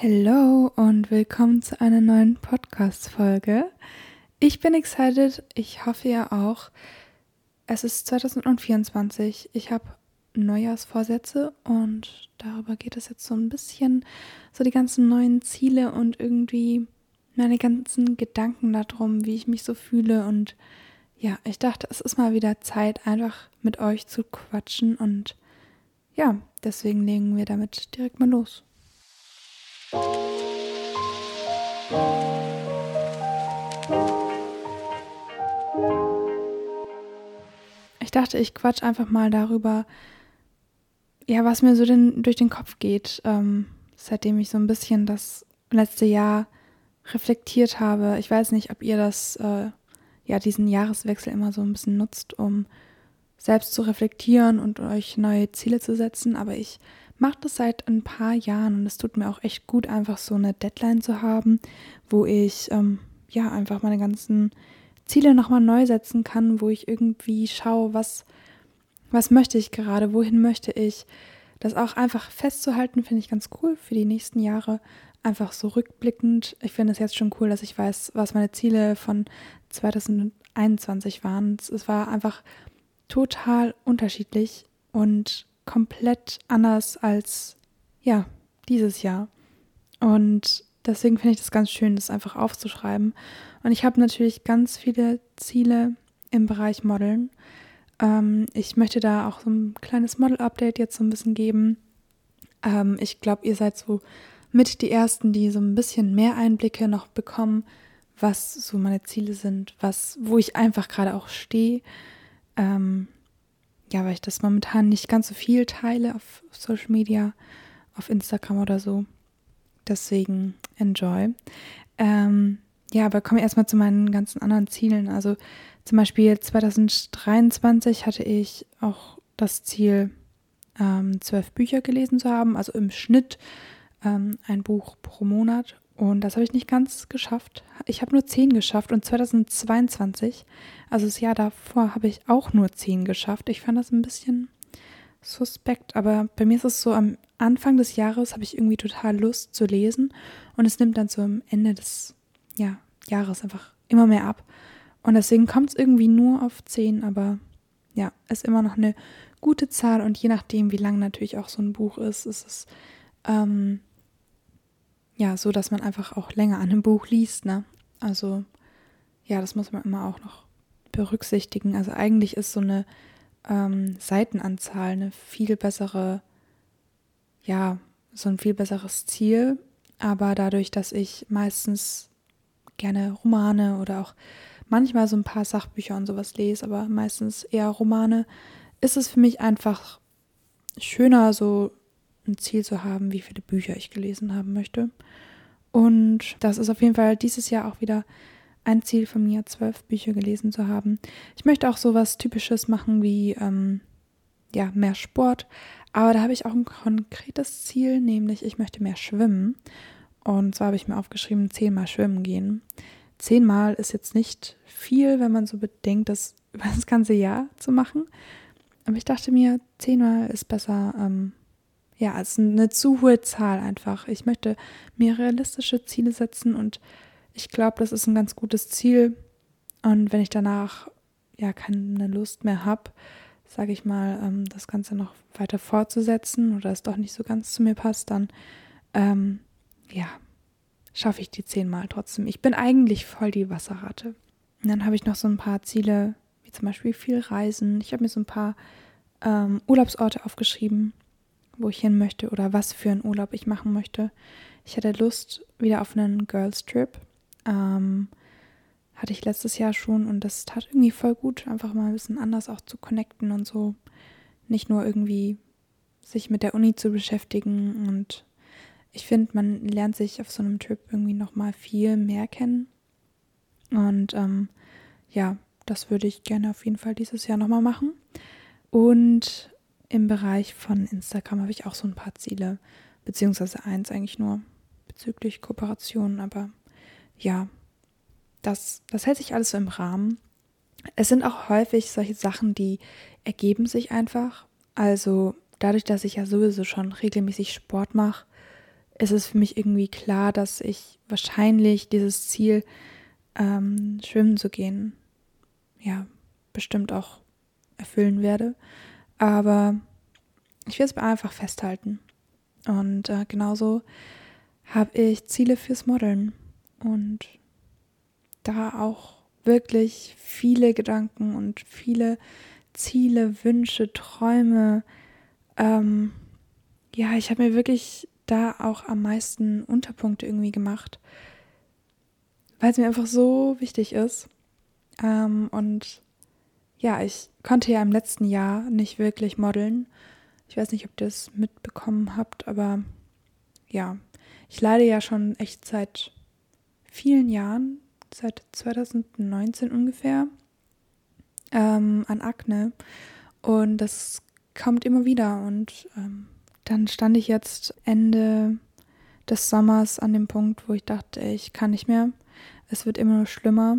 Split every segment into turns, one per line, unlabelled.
Hallo und willkommen zu einer neuen Podcast-Folge. Ich bin excited, ich hoffe ihr auch. Es ist 2024, ich habe Neujahrsvorsätze und darüber geht es jetzt so ein bisschen, so die ganzen neuen Ziele und irgendwie meine ganzen Gedanken darum, wie ich mich so fühle und ja, ich dachte, es ist mal wieder Zeit, einfach mit euch zu quatschen und ja, deswegen legen wir damit direkt mal los. Dachte, ich quatsch einfach mal darüber, ja, was mir so den, durch den Kopf geht, ähm, seitdem ich so ein bisschen das letzte Jahr reflektiert habe. Ich weiß nicht, ob ihr das, äh, ja, diesen Jahreswechsel immer so ein bisschen nutzt, um selbst zu reflektieren und euch neue Ziele zu setzen, aber ich mache das seit ein paar Jahren und es tut mir auch echt gut, einfach so eine Deadline zu haben, wo ich ähm, ja einfach meine ganzen Ziele nochmal neu setzen kann, wo ich irgendwie schaue, was, was möchte ich gerade, wohin möchte ich. Das auch einfach festzuhalten, finde ich ganz cool für die nächsten Jahre. Einfach so rückblickend. Ich finde es jetzt schon cool, dass ich weiß, was meine Ziele von 2021 waren. Es war einfach total unterschiedlich und komplett anders als ja, dieses Jahr. Und deswegen finde ich das ganz schön, das einfach aufzuschreiben. Und ich habe natürlich ganz viele Ziele im Bereich Modeln. Ähm, ich möchte da auch so ein kleines Model-Update jetzt so ein bisschen geben. Ähm, ich glaube, ihr seid so mit die Ersten, die so ein bisschen mehr Einblicke noch bekommen, was so meine Ziele sind, was, wo ich einfach gerade auch stehe. Ähm, ja, weil ich das momentan nicht ganz so viel teile auf Social Media, auf Instagram oder so. Deswegen enjoy. Ähm, ja, aber kommen wir erstmal zu meinen ganzen anderen Zielen. Also zum Beispiel 2023 hatte ich auch das Ziel, ähm, zwölf Bücher gelesen zu haben, also im Schnitt ähm, ein Buch pro Monat. Und das habe ich nicht ganz geschafft. Ich habe nur zehn geschafft und 2022, also das Jahr davor, habe ich auch nur zehn geschafft. Ich fand das ein bisschen suspekt, aber bei mir ist es so, am Anfang des Jahres habe ich irgendwie total Lust zu lesen und es nimmt dann am Ende des ja, Jahres einfach immer mehr ab. Und deswegen kommt es irgendwie nur auf zehn, aber ja, ist immer noch eine gute Zahl und je nachdem, wie lang natürlich auch so ein Buch ist, ist es ähm, ja, so dass man einfach auch länger an einem Buch liest, ne? Also, ja, das muss man immer auch noch berücksichtigen. Also eigentlich ist so eine ähm, Seitenanzahl eine viel bessere, ja, so ein viel besseres Ziel. Aber dadurch, dass ich meistens gerne Romane oder auch manchmal so ein paar Sachbücher und sowas lese, aber meistens eher Romane, ist es für mich einfach schöner, so ein Ziel zu haben, wie viele Bücher ich gelesen haben möchte. Und das ist auf jeden Fall dieses Jahr auch wieder ein Ziel von mir, zwölf Bücher gelesen zu haben. Ich möchte auch sowas Typisches machen wie ähm, ja mehr Sport, aber da habe ich auch ein konkretes Ziel, nämlich ich möchte mehr schwimmen. Und zwar habe ich mir aufgeschrieben, zehnmal schwimmen gehen. Zehnmal ist jetzt nicht viel, wenn man so bedenkt, das über das ganze Jahr zu machen. Aber ich dachte mir, zehnmal ist besser ähm, ja, ist eine zu hohe Zahl einfach. Ich möchte mir realistische Ziele setzen und ich glaube, das ist ein ganz gutes Ziel. Und wenn ich danach ja keine Lust mehr habe, sage ich mal, ähm, das Ganze noch weiter fortzusetzen oder es doch nicht so ganz zu mir passt, dann ähm, ja, schaffe ich die zehnmal trotzdem. Ich bin eigentlich voll die Wasserratte. Und dann habe ich noch so ein paar Ziele, wie zum Beispiel viel Reisen. Ich habe mir so ein paar ähm, Urlaubsorte aufgeschrieben, wo ich hin möchte oder was für einen Urlaub ich machen möchte. Ich hatte Lust wieder auf einen Girls Trip. Ähm, hatte ich letztes Jahr schon und das tat irgendwie voll gut, einfach mal ein bisschen anders auch zu connecten und so. Nicht nur irgendwie sich mit der Uni zu beschäftigen und ich finde, man lernt sich auf so einem Trip irgendwie nochmal viel mehr kennen. Und ähm, ja, das würde ich gerne auf jeden Fall dieses Jahr nochmal machen. Und im Bereich von Instagram habe ich auch so ein paar Ziele, beziehungsweise eins eigentlich nur bezüglich Kooperationen, aber ja, das, das hält sich alles so im Rahmen. Es sind auch häufig solche Sachen, die ergeben sich einfach. Also dadurch, dass ich ja sowieso schon regelmäßig Sport mache, ist es für mich irgendwie klar, dass ich wahrscheinlich dieses Ziel, ähm, schwimmen zu gehen, ja, bestimmt auch erfüllen werde. Aber ich will es einfach festhalten. Und äh, genauso habe ich Ziele fürs Modeln und da auch wirklich viele Gedanken und viele Ziele, Wünsche, Träume. Ähm, ja, ich habe mir wirklich da auch am meisten Unterpunkte irgendwie gemacht, weil es mir einfach so wichtig ist. Ähm, und ja, ich konnte ja im letzten Jahr nicht wirklich modeln. Ich weiß nicht, ob ihr das mitbekommen habt, aber ja, ich leide ja schon echt seit vielen Jahren, seit 2019 ungefähr, ähm, an Akne. Und das kommt immer wieder. Und ähm, dann stand ich jetzt Ende des Sommers an dem Punkt, wo ich dachte, ich kann nicht mehr. Es wird immer nur schlimmer.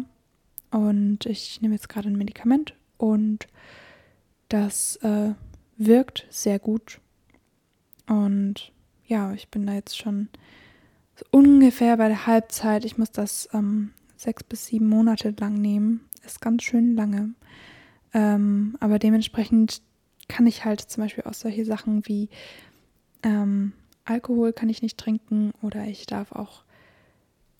Und ich nehme jetzt gerade ein Medikament und das äh, wirkt sehr gut. Und ja, ich bin da jetzt schon ungefähr bei der Halbzeit. Ich muss das ähm, sechs bis sieben Monate lang nehmen. Ist ganz schön lange. Ähm, aber dementsprechend kann ich halt zum Beispiel auch solche Sachen wie ähm, Alkohol kann ich nicht trinken oder ich darf auch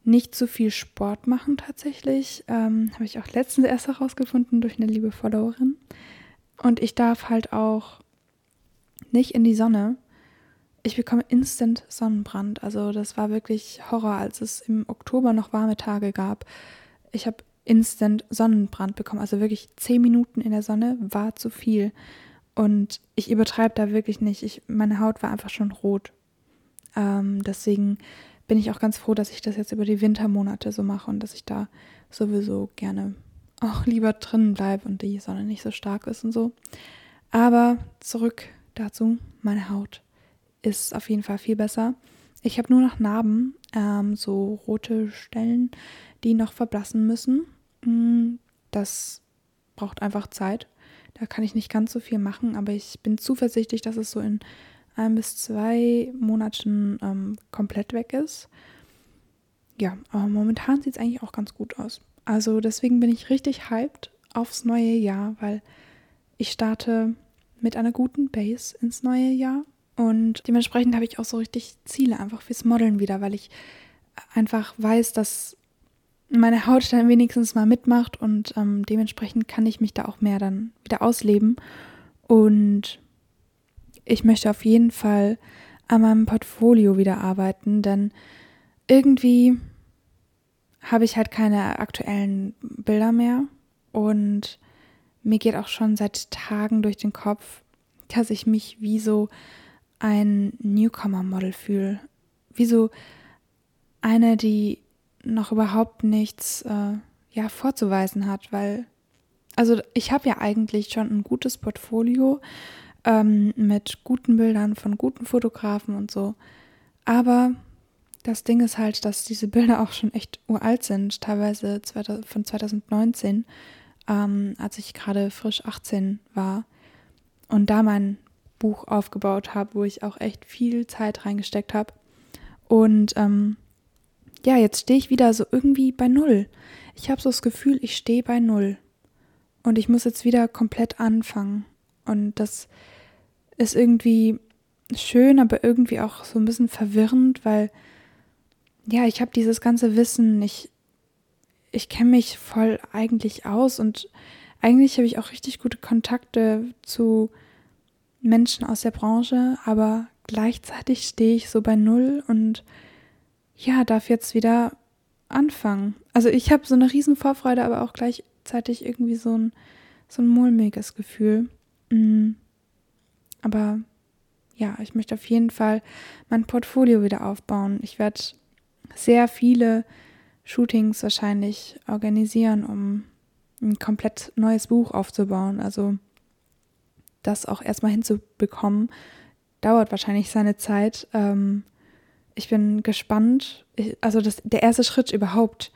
nicht zu viel Sport machen tatsächlich. Ähm, Habe ich auch letztens erst herausgefunden durch eine liebe Followerin. Und ich darf halt auch nicht in die Sonne. Ich bekomme instant Sonnenbrand. Also das war wirklich Horror, als es im Oktober noch warme Tage gab. Ich habe instant Sonnenbrand bekommen. Also wirklich zehn Minuten in der Sonne war zu viel. Und ich übertreibe da wirklich nicht. Ich, meine Haut war einfach schon rot. Ähm, deswegen bin ich auch ganz froh, dass ich das jetzt über die Wintermonate so mache und dass ich da sowieso gerne auch lieber drinnen bleibe und die Sonne nicht so stark ist und so. Aber zurück dazu, meine Haut ist auf jeden Fall viel besser. Ich habe nur noch Narben, ähm, so rote Stellen, die noch verblassen müssen. Mm, das braucht einfach Zeit. Da kann ich nicht ganz so viel machen, aber ich bin zuversichtlich, dass es so in ein bis zwei Monaten ähm, komplett weg ist. Ja, aber momentan sieht es eigentlich auch ganz gut aus. Also deswegen bin ich richtig hyped aufs neue Jahr, weil ich starte mit einer guten Base ins neue Jahr. Und dementsprechend habe ich auch so richtig Ziele einfach fürs Modeln wieder, weil ich einfach weiß, dass meine Haut dann wenigstens mal mitmacht und ähm, dementsprechend kann ich mich da auch mehr dann wieder ausleben. Und ich möchte auf jeden Fall an meinem Portfolio wieder arbeiten, denn irgendwie habe ich halt keine aktuellen Bilder mehr und mir geht auch schon seit Tagen durch den Kopf, dass ich mich wie so ein Newcomer-Model fühle. Wie so eine, die noch überhaupt nichts äh, ja, vorzuweisen hat, weil, also ich habe ja eigentlich schon ein gutes Portfolio ähm, mit guten Bildern von guten Fotografen und so. Aber das Ding ist halt, dass diese Bilder auch schon echt uralt sind, teilweise von 2019 ähm, als ich gerade frisch 18 war und da mein Buch aufgebaut habe, wo ich auch echt viel Zeit reingesteckt habe. Und ähm, ja, jetzt stehe ich wieder so irgendwie bei Null. Ich habe so das Gefühl, ich stehe bei Null. Und ich muss jetzt wieder komplett anfangen. Und das ist irgendwie schön, aber irgendwie auch so ein bisschen verwirrend, weil ja, ich habe dieses ganze Wissen, ich ich kenne mich voll eigentlich aus und eigentlich habe ich auch richtig gute Kontakte zu Menschen aus der Branche, aber gleichzeitig stehe ich so bei Null und ja, darf jetzt wieder anfangen. Also ich habe so eine riesen Vorfreude, aber auch gleichzeitig irgendwie so ein, so ein mulmiges Gefühl. Mhm. Aber ja, ich möchte auf jeden Fall mein Portfolio wieder aufbauen. Ich werde sehr viele Shootings wahrscheinlich organisieren, um ein komplett neues Buch aufzubauen. Also das auch erstmal hinzubekommen, dauert wahrscheinlich seine Zeit. Ähm, ich bin gespannt. Ich, also das, der erste Schritt überhaupt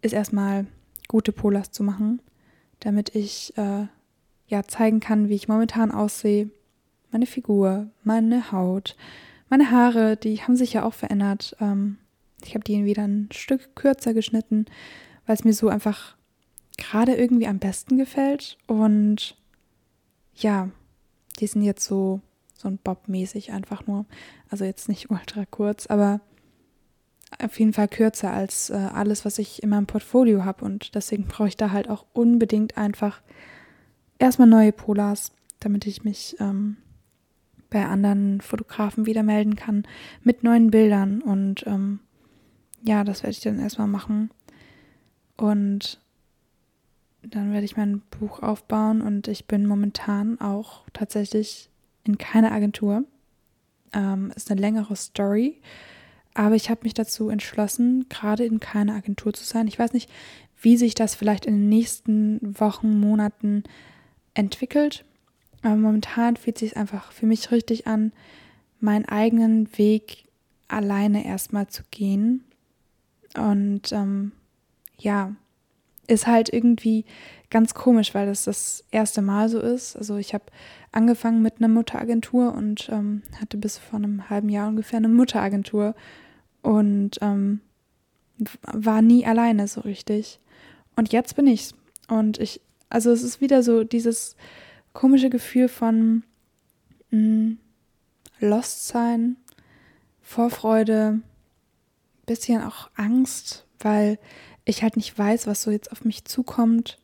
ist erstmal gute Polars zu machen, damit ich äh, ja zeigen kann, wie ich momentan aussehe, meine Figur, meine Haut, Meine Haare, die haben sich ja auch verändert. Ähm, ich habe die wieder ein Stück kürzer geschnitten, weil es mir so einfach gerade irgendwie am besten gefällt. Und ja, die sind jetzt so, so ein Bob-mäßig einfach nur. Also jetzt nicht ultra kurz, aber auf jeden Fall kürzer als äh, alles, was ich in meinem Portfolio habe. Und deswegen brauche ich da halt auch unbedingt einfach erstmal neue Polars, damit ich mich ähm, bei anderen Fotografen wieder melden kann mit neuen Bildern. Und ähm, ja, das werde ich dann erstmal machen. Und dann werde ich mein Buch aufbauen und ich bin momentan auch tatsächlich in keiner Agentur. Ähm, ist eine längere Story, aber ich habe mich dazu entschlossen, gerade in keiner Agentur zu sein. Ich weiß nicht, wie sich das vielleicht in den nächsten Wochen, Monaten entwickelt. Aber momentan fühlt sich einfach für mich richtig an, meinen eigenen Weg alleine erstmal zu gehen. Und ähm, ja, ist halt irgendwie ganz komisch, weil das das erste Mal so ist. Also ich habe angefangen mit einer Mutteragentur und ähm, hatte bis vor einem halben Jahr ungefähr eine Mutteragentur und ähm, war nie alleine so richtig. Und jetzt bin ich's. Und ich, also es ist wieder so dieses komische Gefühl von mh, mm, Lost sein, Vorfreude, bisschen auch Angst, weil ich halt nicht weiß, was so jetzt auf mich zukommt,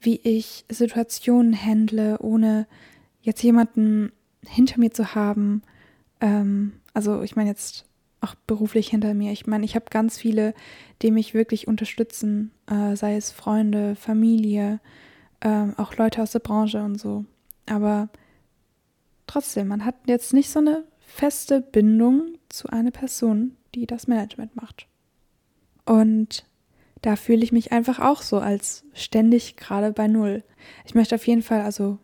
wie ich Situationen handle, ohne jetzt jemanden hinter mir zu haben. Ähm, also ich meine jetzt auch beruflich hinter mir. Ich meine, ich habe ganz viele, die mich wirklich unterstützen, äh, sei es Freunde, Familie, äh, auch Leute aus der Branche und so. Aber trotzdem, man hat jetzt nicht so eine feste Bindung zu einer Person, die das Management macht. Und da fühle ich mich einfach auch so als ständig gerade bei Null. Ich möchte auf jeden Fall also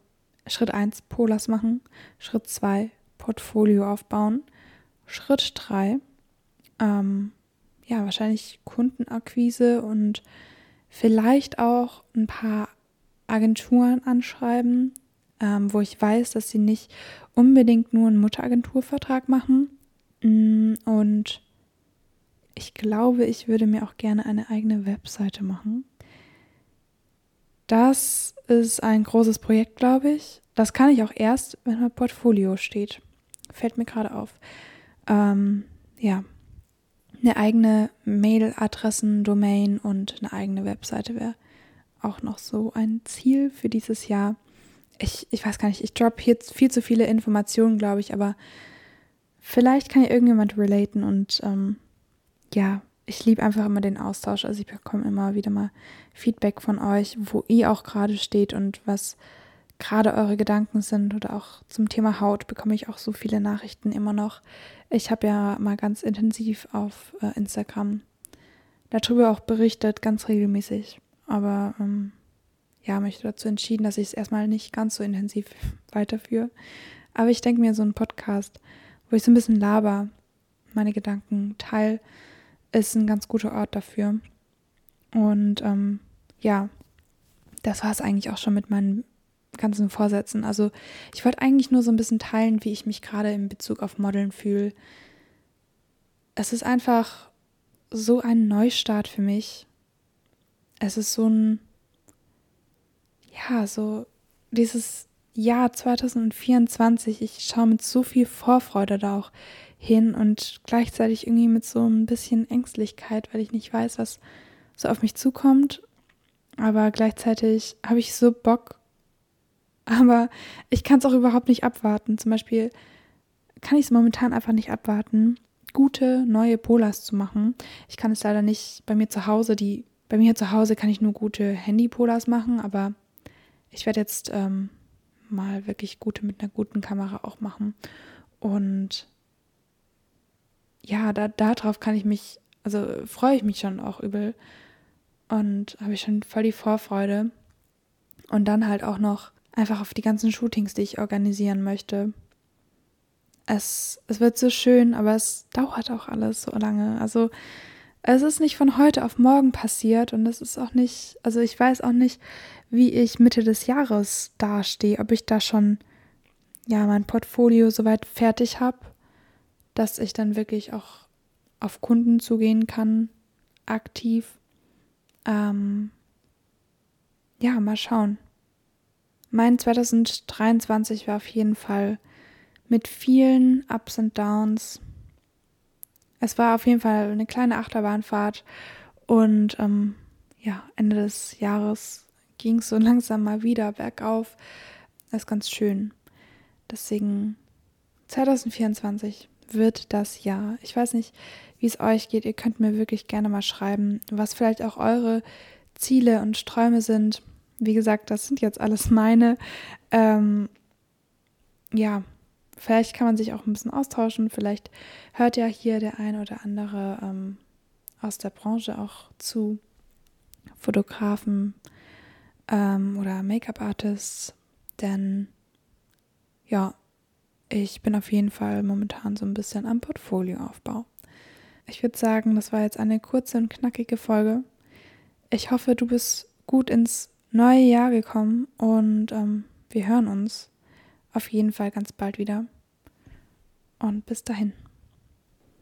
Schritt 1 Polas machen, Schritt 2 Portfolio aufbauen, Schritt 3 ähm, ja wahrscheinlich Kundenakquise und vielleicht auch ein paar Agenturen anschreiben, ähm, wo ich weiß, dass sie nicht unbedingt nur einen Mutteragenturvertrag machen mm, und ich glaube, ich würde mir auch gerne eine eigene Webseite machen. Das ist ein großes Projekt, glaube ich. Das kann ich auch erst, wenn mein Portfolio steht. Fällt mir gerade auf. Ähm, ja, eine eigene Mailadressen-Domain und eine eigene Webseite wäre auch noch so ein Ziel für dieses Jahr. Ich, ich weiß gar nicht, ich droppe hier viel zu viele Informationen, glaube ich, aber vielleicht kann ja irgendjemand relaten und ähm, ja, ich liebe einfach immer den Austausch. Also ich bekomme immer wieder mal Feedback von euch, wo ihr auch gerade steht und was gerade eure Gedanken sind oder auch zum Thema Haut bekomme ich auch so viele Nachrichten immer noch. Ich habe ja mal ganz intensiv auf äh, Instagram darüber auch berichtet, ganz regelmäßig. Aber ähm, ja, möchte dazu entschieden, dass ich es erstmal nicht ganz so intensiv weiterführe. Aber ich denke mir, so ein Podcast, wo ich so ein bisschen laber, meine Gedanken teile, ist ein ganz guter Ort dafür. Und ähm, ja, das war es eigentlich auch schon mit meinen ganzen Vorsätzen. Also ich wollte eigentlich nur so ein bisschen teilen, wie ich mich gerade in Bezug auf Modeln fühle. Es ist einfach so ein Neustart für mich. Es ist so ein, ja, so dieses Jahr 2024. Ich schaue mit so viel Vorfreude da auch hin und gleichzeitig irgendwie mit so ein bisschen Ängstlichkeit, weil ich nicht weiß, was so auf mich zukommt. Aber gleichzeitig habe ich so Bock. Aber ich kann es auch überhaupt nicht abwarten. Zum Beispiel kann ich es momentan einfach nicht abwarten, gute neue Polars zu machen. Ich kann es leider nicht bei mir zu Hause. Die bei mir zu Hause kann ich nur gute Handy-Polars machen, aber ich werde jetzt ähm, mal wirklich gute mit einer guten Kamera auch machen. Und ja, da, darauf kann ich mich, also freue ich mich schon auch übel und habe ich schon voll die Vorfreude. Und dann halt auch noch einfach auf die ganzen Shootings, die ich organisieren möchte. Es, es wird so schön, aber es dauert auch alles so lange. Also es ist nicht von heute auf morgen passiert und es ist auch nicht, also ich weiß auch nicht, wie ich Mitte des Jahres dastehe, ob ich da schon ja mein Portfolio soweit fertig habe dass ich dann wirklich auch auf Kunden zugehen kann, aktiv. Ähm, ja, mal schauen. Mein 2023 war auf jeden Fall mit vielen Ups und Downs. Es war auf jeden Fall eine kleine Achterbahnfahrt und ähm, ja, Ende des Jahres ging es so langsam mal wieder bergauf. Das ist ganz schön. Deswegen 2024 wird das Jahr. Ich weiß nicht, wie es euch geht. Ihr könnt mir wirklich gerne mal schreiben, was vielleicht auch eure Ziele und Träume sind. Wie gesagt, das sind jetzt alles meine. Ähm, ja, vielleicht kann man sich auch ein bisschen austauschen. Vielleicht hört ja hier der ein oder andere ähm, aus der Branche auch zu. Fotografen ähm, oder Make-up-Artists. Denn ja, ich bin auf jeden Fall momentan so ein bisschen am Portfolioaufbau. Ich würde sagen, das war jetzt eine kurze und knackige Folge. Ich hoffe, du bist gut ins neue Jahr gekommen und ähm, wir hören uns auf jeden Fall ganz bald wieder. Und bis dahin.